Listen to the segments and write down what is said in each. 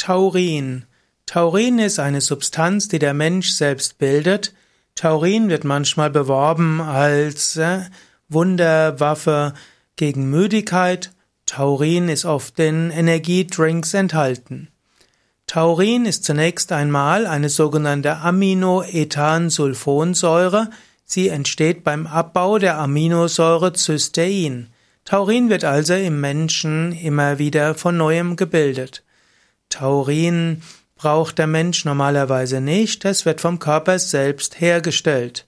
Taurin. Taurin ist eine Substanz, die der Mensch selbst bildet. Taurin wird manchmal beworben als äh, Wunderwaffe gegen Müdigkeit. Taurin ist oft in Energiedrinks enthalten. Taurin ist zunächst einmal eine sogenannte Aminoethansulfonsäure. Sie entsteht beim Abbau der Aminosäure Cystein. Taurin wird also im Menschen immer wieder von neuem gebildet. Taurin braucht der Mensch normalerweise nicht, es wird vom Körper selbst hergestellt.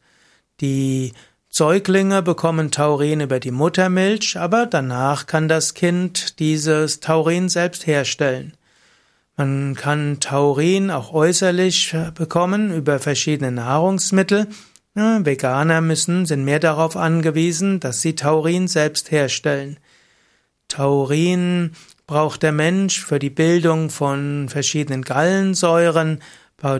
Die Säuglinge bekommen Taurin über die Muttermilch, aber danach kann das Kind dieses Taurin selbst herstellen. Man kann Taurin auch äußerlich bekommen über verschiedene Nahrungsmittel. Veganer müssen, sind mehr darauf angewiesen, dass sie Taurin selbst herstellen. Taurin braucht der Mensch für die Bildung von verschiedenen Gallensäuren.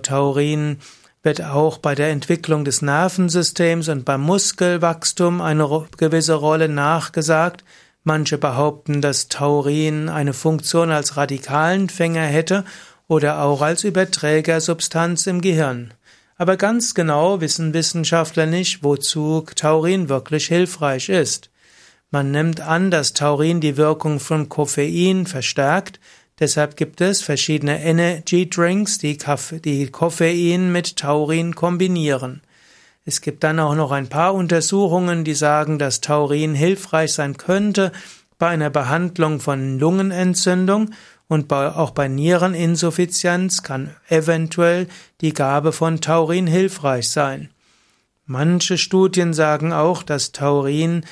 Taurin wird auch bei der Entwicklung des Nervensystems und beim Muskelwachstum eine gewisse Rolle nachgesagt. Manche behaupten, dass Taurin eine Funktion als Radikalenfänger hätte oder auch als Überträgersubstanz im Gehirn. Aber ganz genau wissen Wissenschaftler nicht, wozu Taurin wirklich hilfreich ist. Man nimmt an, dass Taurin die Wirkung von Koffein verstärkt, deshalb gibt es verschiedene Energy Drinks, die, die Koffein mit Taurin kombinieren. Es gibt dann auch noch ein paar Untersuchungen, die sagen, dass Taurin hilfreich sein könnte bei einer Behandlung von Lungenentzündung und bei, auch bei Niereninsuffizienz kann eventuell die Gabe von Taurin hilfreich sein. Manche Studien sagen auch, dass Taurin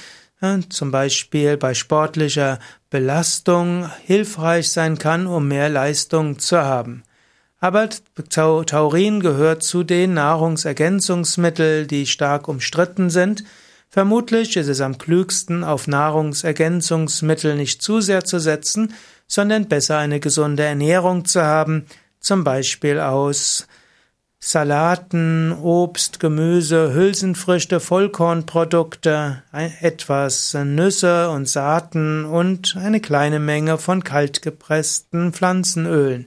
zum Beispiel bei sportlicher Belastung hilfreich sein kann, um mehr Leistung zu haben. Aber Taurin gehört zu den Nahrungsergänzungsmitteln, die stark umstritten sind. Vermutlich ist es am klügsten, auf Nahrungsergänzungsmittel nicht zu sehr zu setzen, sondern besser eine gesunde Ernährung zu haben, zum Beispiel aus Salaten, Obst, Gemüse, Hülsenfrüchte, Vollkornprodukte, etwas Nüsse und Saaten und eine kleine Menge von kaltgepressten Pflanzenölen.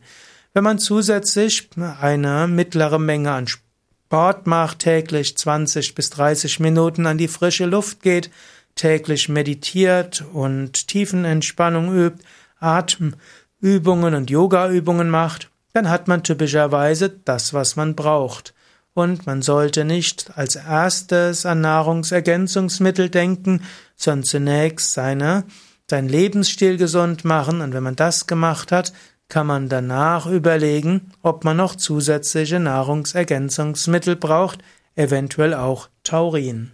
Wenn man zusätzlich eine mittlere Menge an Sport macht, täglich 20 bis 30 Minuten an die frische Luft geht, täglich meditiert und Tiefenentspannung übt, Atemübungen und Yogaübungen macht, dann hat man typischerweise das, was man braucht. Und man sollte nicht als erstes an Nahrungsergänzungsmittel denken, sondern zunächst seine, sein Lebensstil gesund machen. Und wenn man das gemacht hat, kann man danach überlegen, ob man noch zusätzliche Nahrungsergänzungsmittel braucht, eventuell auch Taurin.